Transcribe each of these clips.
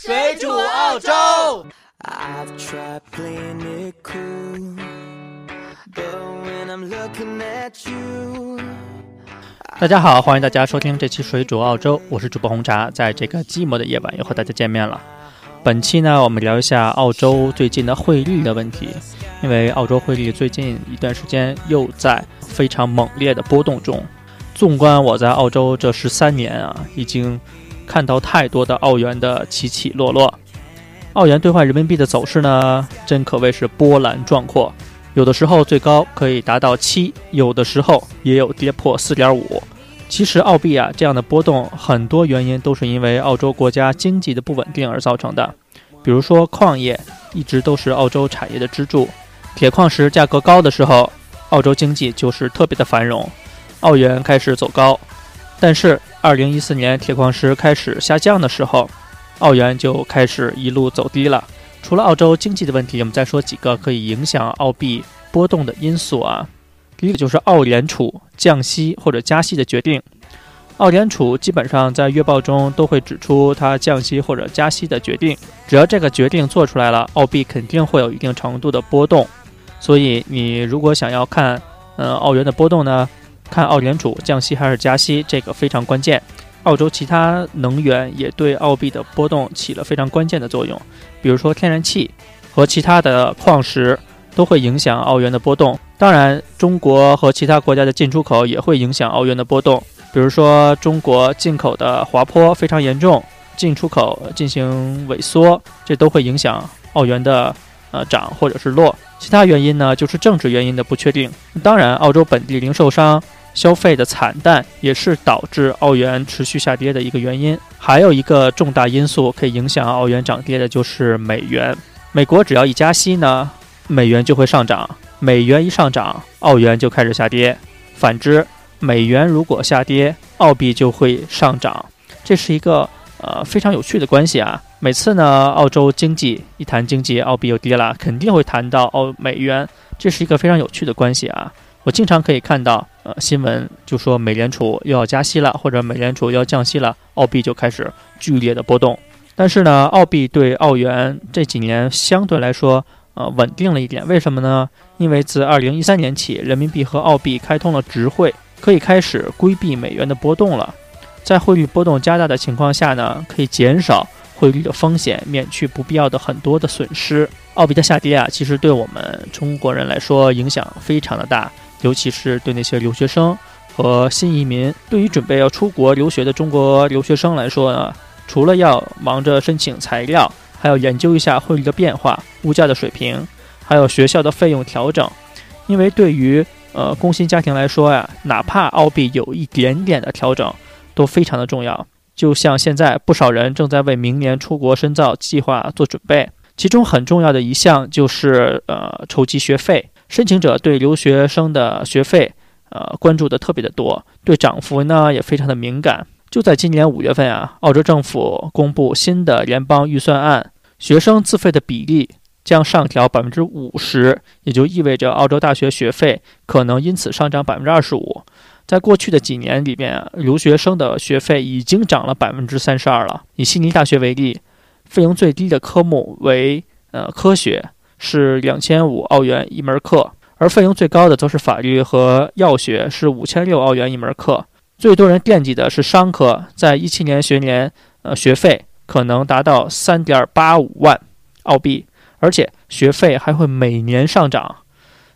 水煮澳洲。I've tried playing it cool, but when I'm looking at you, 大家好，欢迎大家收听这期水煮澳洲，我是主播红茶，在这个寂寞的夜晚又和大家见面了。本期呢，我们聊一下澳洲最近的汇率的问题，因为澳洲汇率最近一段时间又在非常猛烈的波动中。纵观我在澳洲这十三年啊，已经看到太多的澳元的起起落落。澳元兑换人民币的走势呢，真可谓是波澜壮阔。有的时候最高可以达到七，有的时候也有跌破四点五。其实澳币啊这样的波动，很多原因都是因为澳洲国家经济的不稳定而造成的。比如说矿业一直都是澳洲产业的支柱，铁矿石价格高的时候，澳洲经济就是特别的繁荣，澳元开始走高。但是二零一四年铁矿石开始下降的时候，澳元就开始一路走低了。除了澳洲经济的问题，我们再说几个可以影响澳币波动的因素啊。第一个就是澳联储降息或者加息的决定。澳联储基本上在月报中都会指出它降息或者加息的决定，只要这个决定做出来了，澳币肯定会有一定程度的波动。所以你如果想要看，嗯，澳元的波动呢，看澳联储降息还是加息，这个非常关键。澳洲其他能源也对澳币的波动起了非常关键的作用，比如说天然气和其他的矿石都会影响澳元的波动。当然，中国和其他国家的进出口也会影响澳元的波动。比如说，中国进口的滑坡非常严重，进出口进行萎缩，这都会影响澳元的呃涨或者是落。其他原因呢，就是政治原因的不确定。当然，澳洲本地零售商消费的惨淡也是导致澳元持续下跌的一个原因。还有一个重大因素可以影响澳元涨跌的就是美元。美国只要一加息呢，美元就会上涨；美元一上涨，澳元就开始下跌。反之，美元如果下跌，澳币就会上涨。这是一个呃非常有趣的关系啊。每次呢，澳洲经济一谈经济，澳币又跌了，肯定会谈到澳美元，这是一个非常有趣的关系啊。我经常可以看到，呃，新闻就说美联储又要加息了，或者美联储要降息了，澳币就开始剧烈的波动。但是呢，澳币对澳元这几年相对来说，呃，稳定了一点。为什么呢？因为自二零一三年起，人民币和澳币开通了直汇，可以开始规避美元的波动了。在汇率波动加大的情况下呢，可以减少汇率的风险，免去不必要的很多的损失。澳币的下跌啊，其实对我们中国人来说影响非常的大。尤其是对那些留学生和新移民，对于准备要出国留学的中国留学生来说呢，除了要忙着申请材料，还要研究一下汇率的变化、物价的水平，还有学校的费用调整。因为对于呃工薪家庭来说呀，哪怕澳币有一点点的调整，都非常的重要。就像现在不少人正在为明年出国深造计划做准备，其中很重要的一项就是呃筹集学费。申请者对留学生的学费，呃，关注的特别的多，对涨幅呢也非常的敏感。就在今年五月份啊，澳洲政府公布新的联邦预算案，学生自费的比例将上调百分之五十，也就意味着澳洲大学学费可能因此上涨百分之二十五。在过去的几年里边啊，留学生的学费已经涨了百分之三十二了。以悉尼大学为例，费用最低的科目为呃科学。是两千五澳元一门课，而费用最高的则是法律和药学，是五千六澳元一门课。最多人惦记的是商科，在一七年学年，呃，学费可能达到三点八五万澳币，而且学费还会每年上涨。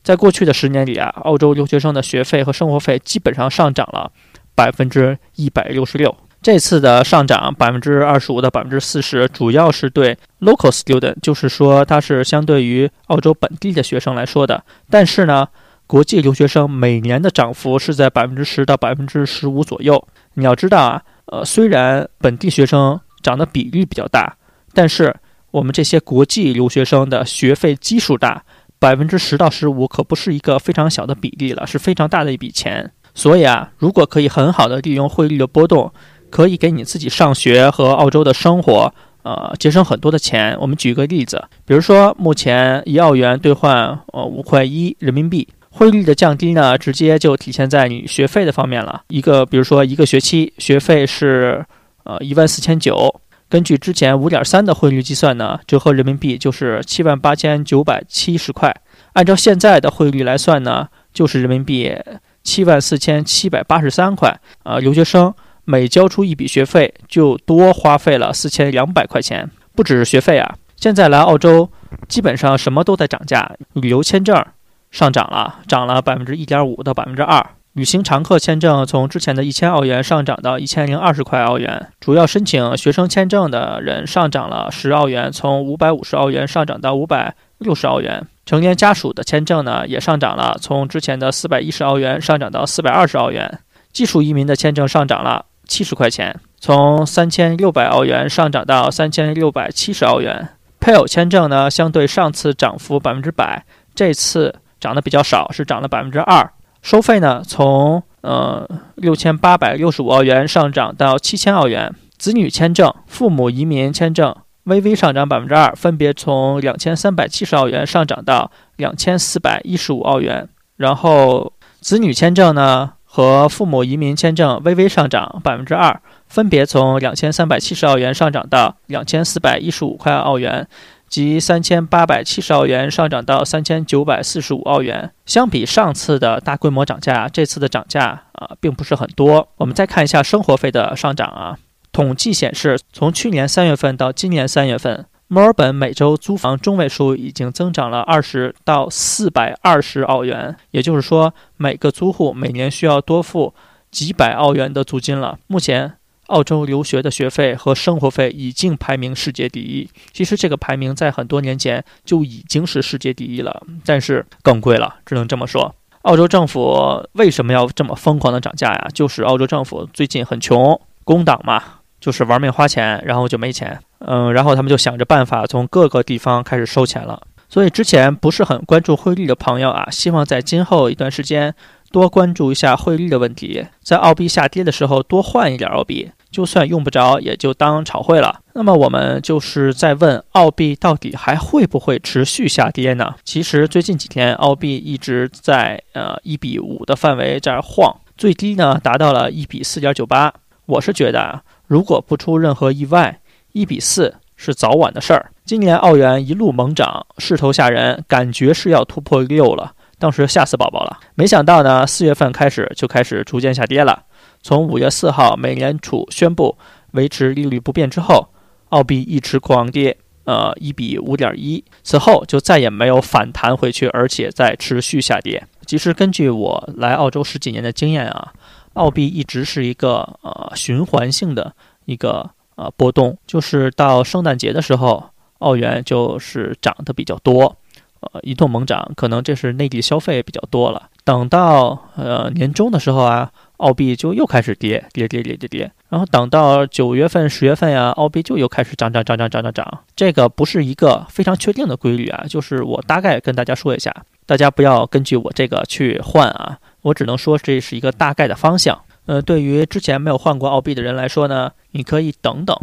在过去的十年里啊，澳洲留学生的学费和生活费基本上上涨了百分之一百六十六。这次的上涨百分之二十五到百分之四十，主要是对 local student，就是说它是相对于澳洲本地的学生来说的。但是呢，国际留学生每年的涨幅是在百分之十到百分之十五左右。你要知道啊，呃，虽然本地学生涨的比率比较大，但是我们这些国际留学生的学费基数大，百分之十到十五可不是一个非常小的比例了，是非常大的一笔钱。所以啊，如果可以很好的利用汇率的波动，可以给你自己上学和澳洲的生活，呃，节省很多的钱。我们举一个例子，比如说目前一澳元兑换呃五块一人民币，汇率的降低呢，直接就体现在你学费的方面了。一个比如说一个学期学费是呃一万四千九，根据之前五点三的汇率计算呢，折合人民币就是七万八千九百七十块。按照现在的汇率来算呢，就是人民币七万四千七百八十三块。啊，留学生每交出一笔学费，就多花费了四千两百块钱。不只是学费啊，现在来澳洲，基本上什么都在涨价。旅游签证上涨了，涨了百分之一点五到百分之二。旅行常客签证从之前的一千澳元上涨到一千零二十块澳元，主要申请学生签证的人上涨了十澳元，从五百五十澳元上涨到五百六十澳元。成年家属的签证呢也上涨了，从之前的四百一十澳元上涨到四百二十澳元。技术移民的签证上涨了七十块钱，从三千六百澳元上涨到三千六百七十澳元。配偶签证呢，相对上次涨幅百分之百，这次涨得比较少，是涨了百分之二。收费呢，从呃六千八百六十五澳元上涨到七千澳元。子女签证、父母移民签证微微上涨百分之二，分别从两千三百七十澳元上涨到两千四百一十五澳元。然后子女签证呢和父母移民签证微微上涨百分之二，分别从两千三百七十澳元上涨到两千四百一十五块澳元。即三千八百七十澳元上涨到三千九百四十五澳元。相比上次的大规模涨价，这次的涨价啊并不是很多。我们再看一下生活费的上涨啊，统计显示，从去年三月份到今年三月份，墨尔本每周租房中位数已经增长了二十到四百二十澳元，也就是说，每个租户每年需要多付几百澳元的租金了。目前。澳洲留学的学费和生活费已经排名世界第一。其实这个排名在很多年前就已经是世界第一了，但是更贵了，只能这么说。澳洲政府为什么要这么疯狂的涨价呀？就是澳洲政府最近很穷，工党嘛，就是玩命花钱，然后就没钱。嗯，然后他们就想着办法从各个地方开始收钱了。所以之前不是很关注汇率的朋友啊，希望在今后一段时间多关注一下汇率的问题，在澳币下跌的时候多换一点澳币。就算用不着，也就当炒汇了。那么我们就是在问，澳币到底还会不会持续下跌呢？其实最近几天，澳币一直在呃一比五的范围这儿晃，最低呢达到了一比四点九八。我是觉得啊，如果不出任何意外，一比四是早晚的事儿。今年澳元一路猛涨，势头吓人，感觉是要突破六了，当时吓死宝宝了。没想到呢，四月份开始就开始逐渐下跌了。从五月四号美联储宣布维持利率不变之后，澳币一直狂跌，呃，一比五点一，此后就再也没有反弹回去，而且在持续下跌。其实根据我来澳洲十几年的经验啊，澳币一直是一个呃循环性的一个呃波动，就是到圣诞节的时候，澳元就是涨得比较多，呃，一通猛涨，可能这是内地消费比较多了。等到呃年终的时候啊。澳币就又开始跌，跌跌跌跌跌，然后等到九月份、十月份呀，澳币就又开始涨涨涨涨涨涨涨。这个不是一个非常确定的规律啊，就是我大概跟大家说一下，大家不要根据我这个去换啊，我只能说这是一个大概的方向。呃，对于之前没有换过澳币的人来说呢，你可以等等。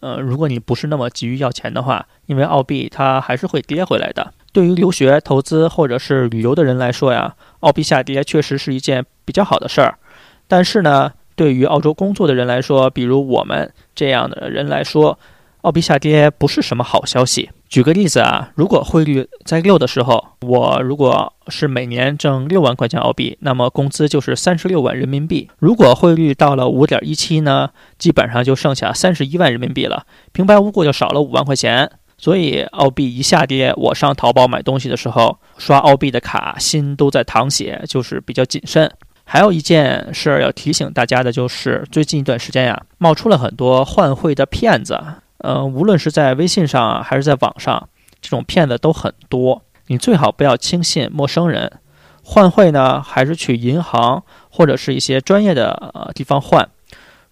呃，如果你不是那么急于要钱的话，因为澳币它还是会跌回来的。对于留学、投资或者是旅游的人来说呀，澳币下跌确实是一件比较好的事儿。但是呢，对于澳洲工作的人来说，比如我们这样的人来说，澳币下跌不是什么好消息。举个例子啊，如果汇率在六的时候，我如果是每年挣六万块钱澳币，那么工资就是三十六万人民币。如果汇率到了五点一七呢，基本上就剩下三十一万人民币了，平白无故就少了五万块钱。所以澳币一下跌，我上淘宝买东西的时候，刷澳币的卡，心都在淌血，就是比较谨慎。还有一件事儿要提醒大家的，就是最近一段时间呀，冒出了很多换汇的骗子。嗯，无论是在微信上还是在网上，这种骗子都很多。你最好不要轻信陌生人。换汇呢，还是去银行或者是一些专业的呃地方换。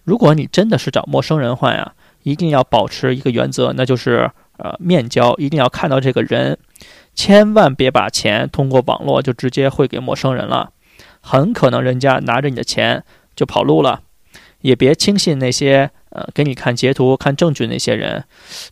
如果你真的是找陌生人换呀，一定要保持一个原则，那就是呃面交，一定要看到这个人，千万别把钱通过网络就直接汇给陌生人了。很可能人家拿着你的钱就跑路了，也别轻信那些呃给你看截图、看证据那些人。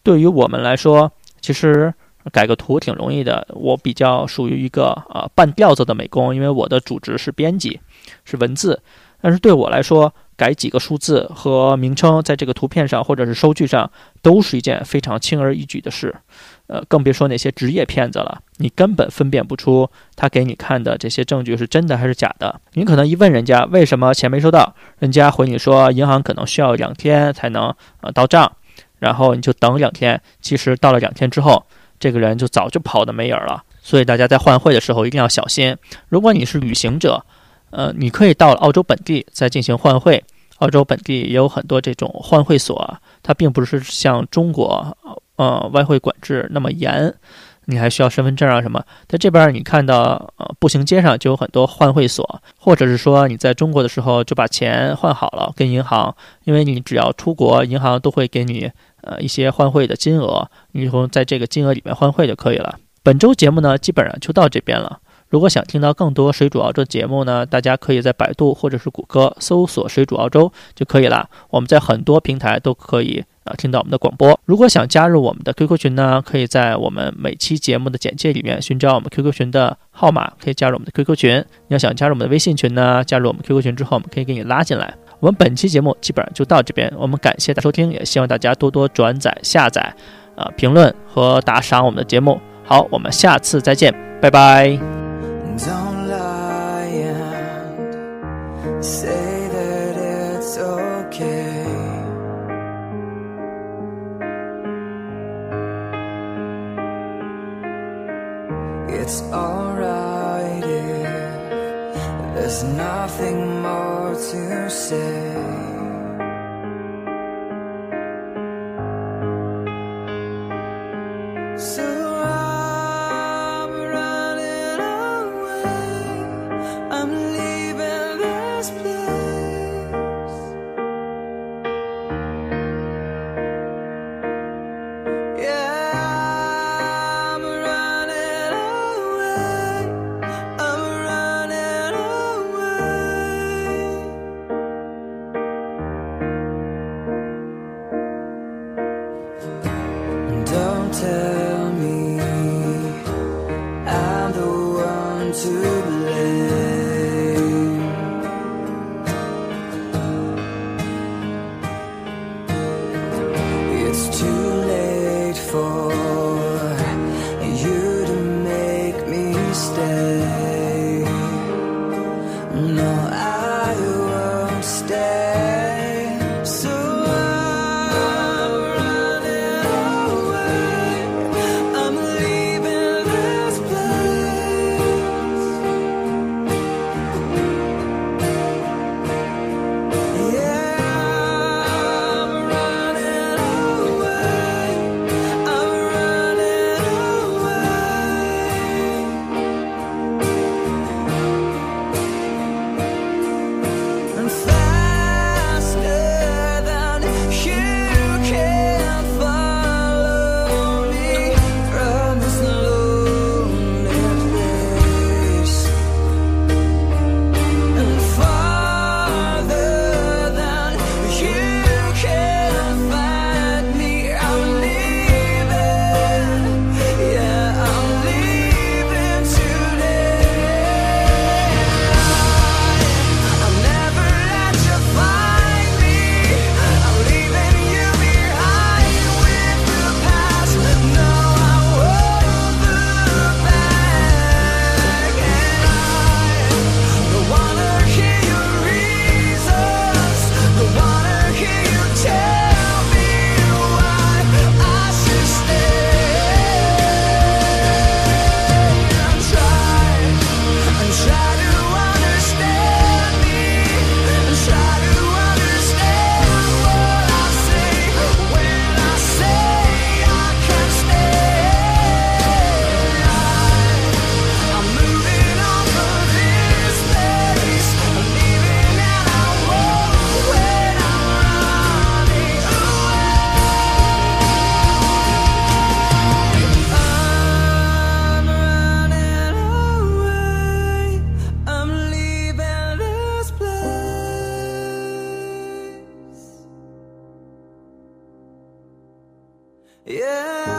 对于我们来说，其实改个图挺容易的。我比较属于一个呃半吊子的美工，因为我的主职是编辑，是文字。但是对我来说，改几个数字和名称，在这个图片上或者是收据上，都是一件非常轻而易举的事。呃，更别说那些职业骗子了，你根本分辨不出他给你看的这些证据是真的还是假的。你可能一问人家为什么钱没收到，人家回你说银行可能需要两天才能呃到账，然后你就等两天。其实到了两天之后，这个人就早就跑得没影了。所以大家在换汇的时候一定要小心。如果你是旅行者，呃，你可以到澳洲本地再进行换汇。澳洲本地也有很多这种换汇所，它并不是像中国，呃，外汇管制那么严，你还需要身份证啊什么。在这边你看到，呃，步行街上就有很多换汇所，或者是说你在中国的时候就把钱换好了跟银行，因为你只要出国，银行都会给你呃一些换汇的金额，你从在这个金额里面换汇就可以了。本周节目呢，基本上就到这边了。如果想听到更多水煮澳洲节目呢，大家可以在百度或者是谷歌搜索“水煮澳洲”就可以了。我们在很多平台都可以啊听到我们的广播。如果想加入我们的 QQ 群呢，可以在我们每期节目的简介里面寻找我们 QQ 群的号码，可以加入我们的 QQ 群。你要想加入我们的微信群呢，加入我们 QQ 群之后，我们可以给你拉进来。我们本期节目基本上就到这边，我们感谢大家收听，也希望大家多多转载、下载、啊评论和打赏我们的节目。好，我们下次再见，拜拜。Don't lie and say It's alright if there's nothing more to say. So I'm running away. I'm to Yeah.